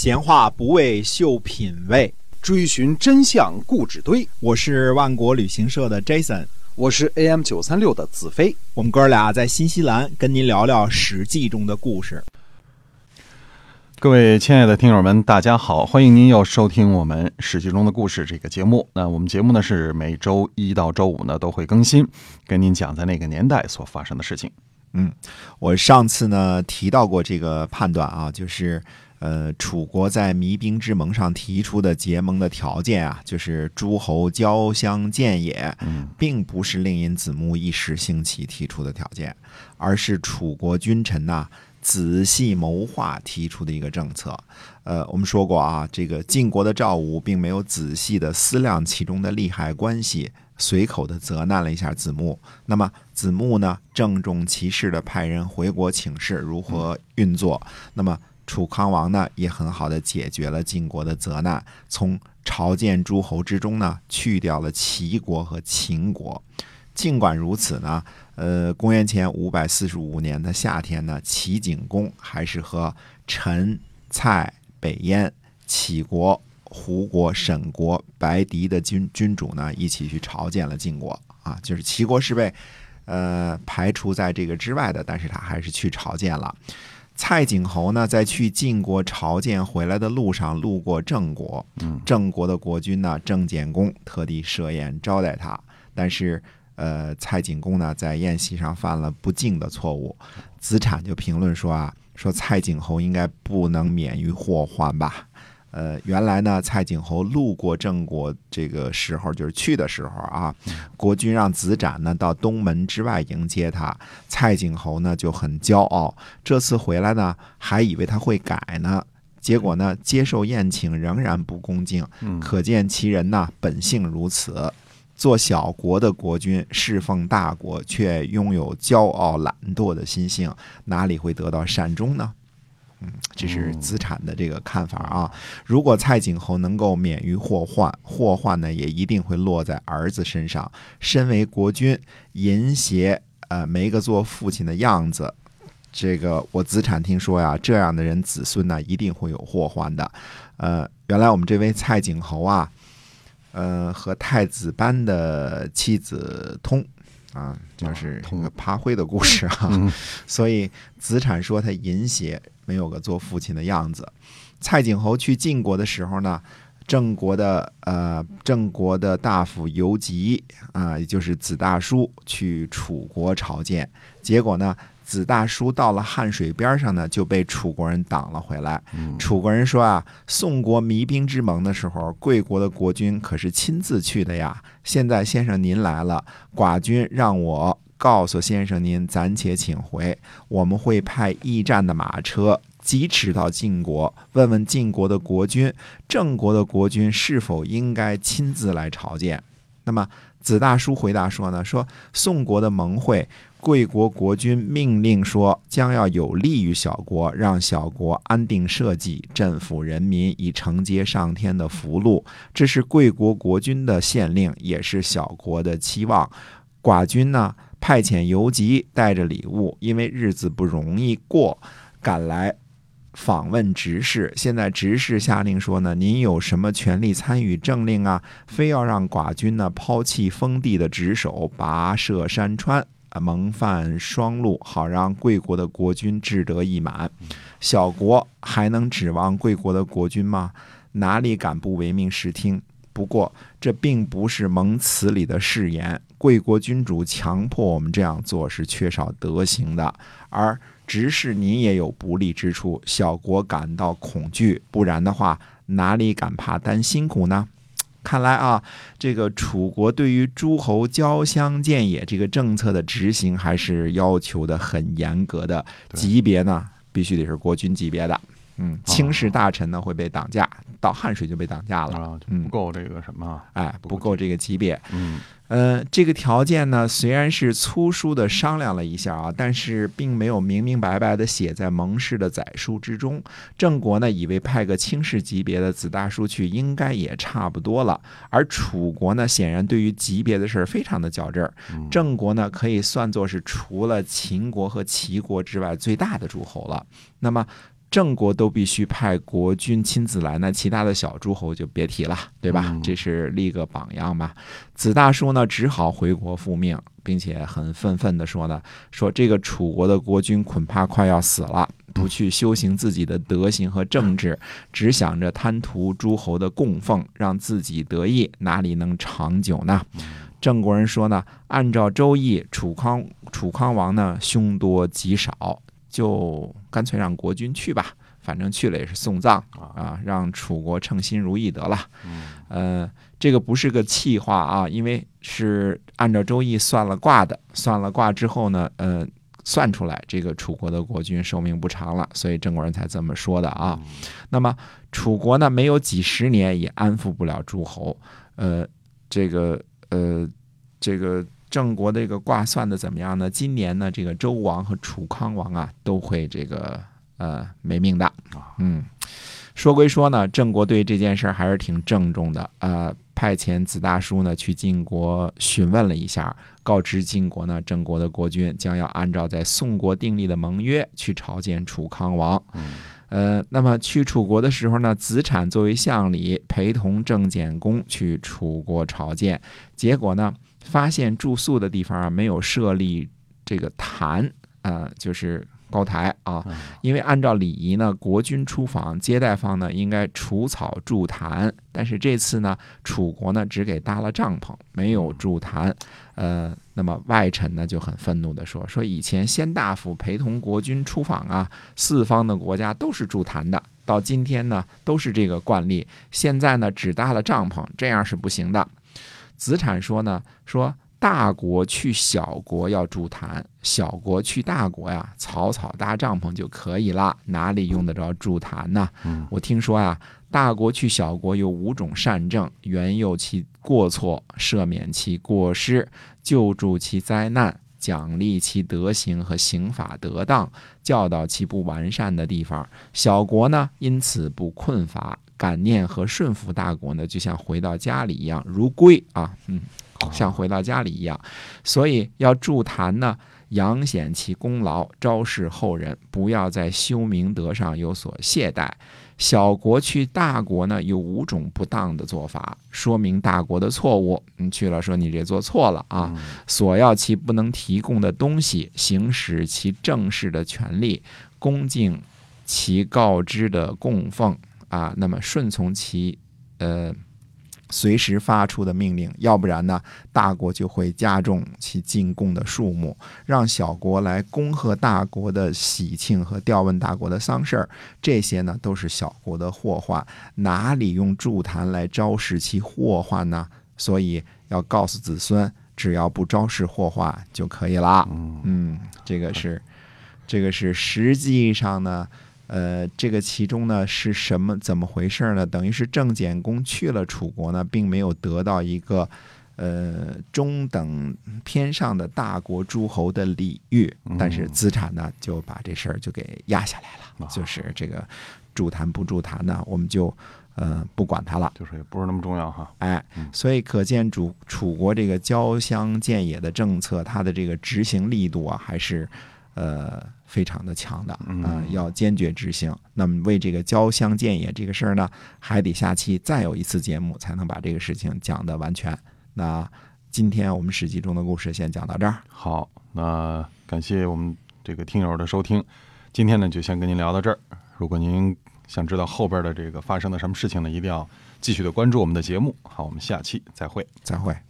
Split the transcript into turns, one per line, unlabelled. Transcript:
闲话不为秀品味，
追寻真相故纸堆。
我是万国旅行社的 Jason，
我是 AM 九三六的子飞。
我们哥俩在新西兰跟您聊聊《史记》中的故事。
各位亲爱的听友们，大家好，欢迎您又收听我们《史记》中的故事这个节目。那我们节目呢是每周一到周五呢都会更新，跟您讲在那个年代所发生的事情。
嗯，我上次呢提到过这个判断啊，就是呃，楚国在弭兵之盟上提出的结盟的条件啊，就是诸侯交相见也，并不是令尹子木一时兴起提出的条件，而是楚国君臣呐。仔细谋划提出的一个政策，呃，我们说过啊，这个晋国的赵武并没有仔细的思量其中的利害关系，随口的责难了一下子木。那么子木呢，郑重其事的派人回国请示如何运作。那么楚康王呢，也很好的解决了晋国的责难，从朝见诸侯之中呢，去掉了齐国和秦国。尽管如此呢，呃，公元前五百四十五年的夏天呢，齐景公还是和陈、蔡、北燕、杞国、胡国、沈国、白狄的君君主呢，一起去朝见了晋国啊。就是齐国是被呃排除在这个之外的，但是他还是去朝见了。蔡景侯呢，在去晋国朝见回来的路上，路过郑国，郑国的国君呢，郑简公特地设宴招待他，但是。呃，蔡景公呢，在宴席上犯了不敬的错误，子产就评论说啊，说蔡景侯应该不能免于祸患吧？呃，原来呢，蔡景侯路过郑国这个时候，就是去的时候啊，国君让子展呢到东门之外迎接他，蔡景侯呢就很骄傲，这次回来呢，还以为他会改呢，结果呢，接受宴请仍然不恭敬，可见其人呢本性如此。做小国的国君侍奉大国，却拥有骄傲懒惰的心性，哪里会得到善终呢？嗯，这是资产的这个看法啊。如果蔡景侯能够免于祸患，祸患呢也一定会落在儿子身上。身为国君，淫邪呃没个做父亲的样子，这个我资产听说呀，这样的人子孙呢一定会有祸患的。呃，原来我们这位蔡景侯啊。呃，和太子班的妻子通啊，就是一个爬灰的故事啊。所以子产说他淫邪，没有个做父亲的样子。蔡景侯去晋国的时候呢，郑国的呃郑国的大夫游吉啊，也就是子大叔去楚国朝见，结果呢。子大叔到了汉水边上呢，就被楚国人挡了回来。楚国人说啊，宋国弭兵之盟的时候，贵国的国君可是亲自去的呀。现在先生您来了，寡君让我告诉先生您，暂且请回。我们会派驿站的马车疾驰到晋国，问问晋国的国君，郑国的国君是否应该亲自来朝见。那么子大叔回答说呢，说宋国的盟会。贵国国君命令说，将要有利于小国，让小国安定社稷，镇抚人民，以承接上天的福禄。这是贵国国君的县令，也是小国的期望。寡君呢，派遣游击带着礼物，因为日子不容易过，赶来访问执事。现在执事下令说呢，您有什么权利参与政令啊？非要让寡君呢抛弃封地的职守，跋涉山川。啊，蒙犯双路，好让贵国的国君志得意满。小国还能指望贵国的国君吗？哪里敢不唯命是听？不过这并不是蒙词里的誓言。贵国君主强迫我们这样做，是缺少德行的。而执事您也有不利之处，小国感到恐惧，不然的话，哪里敢怕担辛苦呢？看来啊，这个楚国对于诸侯交相见也这个政策的执行，还是要求的很严格的。级别呢，必须得是国君级别的。嗯，轻视大臣呢会被挡架，到汉水就被挡架了。
嗯，不够这个什么？
哎，不够这个级别。
嗯。
呃，这个条件呢，虽然是粗疏的商量了一下啊，但是并没有明明白白的写在盟誓的载书之中。郑国呢，以为派个卿士级别的子大叔去，应该也差不多了。而楚国呢，显然对于级别的事儿非常的较真儿。郑国呢，可以算作是除了秦国和齐国之外最大的诸侯了。那么。郑国都必须派国君亲自来，那其他的小诸侯就别提了，对吧？
嗯
这是立个榜样嘛。子大叔呢，只好回国复命，并且很愤愤地说呢，说这个楚国的国君恐怕快要死了，不去修行自己的德行和政治，只想着贪图诸侯的供奉，让自己得意，哪里能长久呢？郑国人说呢，按照周易，楚康楚康王呢凶多吉少，就干脆让国君去吧，反正去了也是送葬啊，让楚国称心如意得了。呃，这个不是个气话啊，因为是按照周易算了卦的，算了卦之后呢，呃，算出来这个楚国的国君寿命不长了，所以郑国人才这么说的啊。那么楚国呢，没有几十年也安抚不了诸侯，呃，这个呃，这个郑国的这个卦算的怎么样呢？今年呢，这个周王和楚康王啊，都会这个呃没命的。嗯，说归说呢，郑国对这件事儿还是挺郑重的，呃，派遣子大叔呢去晋国询问了一下，告知晋国呢，郑国的国君将要按照在宋国订立的盟约去朝见楚康王。嗯呃，那么去楚国的时候呢，子产作为相礼，陪同郑简公去楚国朝见。结果呢，发现住宿的地方啊没有设立这个坛，呃，就是高台啊。因为按照礼仪呢，国君出访，接待方呢应该除草筑坛，但是这次呢，楚国呢只给搭了帐篷，没有筑坛。呃，那么外臣呢就很愤怒地说：“说以前先大夫陪同国君出访啊，四方的国家都是筑坛的，到今天呢都是这个惯例，现在呢只搭了帐篷，这样是不行的。”子产说呢，说大国去小国要筑坛，小国去大国呀，草草搭帐篷就可以了，哪里用得着筑坛呢？
嗯
我听说呀，大国去小国有五种善政，原宥其过错，赦免其过失，救助其灾难，奖励其德行和刑法得当，教导其不完善的地方。小国呢，因此不困乏，感念和顺服大国呢，就像回到家里一样，如归啊，嗯，像回到家里一样。所以要助坛呢，扬显其功劳，昭示后人，不要在修明德上有所懈怠。小国去大国呢，有五种不当的做法，说明大国的错误。你去了说你这做错了啊，索要其不能提供的东西，行使其正式的权利，恭敬其告知的供奉啊，那么顺从其呃随时发出的命令，要不然呢，大国就会加重其进贡的数目，让小国来恭贺大国的喜庆和调问大国的丧事儿，这些呢都是小国的祸患，哪里用筑坛来昭示其祸患呢？所以要告诉子孙，只要不昭示祸患就可以了。嗯，这个是，这个是实际上呢。呃，这个其中呢是什么怎么回事呢？等于是郑简公去了楚国呢，并没有得到一个呃中等偏上的大国诸侯的礼遇，但是资产呢就把这事儿就给压下来了，就是这个助谈不助谈呢，我们就呃不管他了。
就是也不是那么重要哈。
哎，所以可见楚楚国这个交相建野的政策，它的这个执行力度啊，还是呃非常的强的啊、要坚决执行。那么为这个交相见也这个事儿呢，还得下期再有一次节目，才能把这个事情讲得完全。那今天我们史记中的故事先讲到这儿。
好，那感谢我们这个听友的收听，今天呢就先跟您聊到这儿。如果您想知道后边的这个发生的什么事情呢，一定要继续的关注我们的节目。好，我们下期再会。
再会。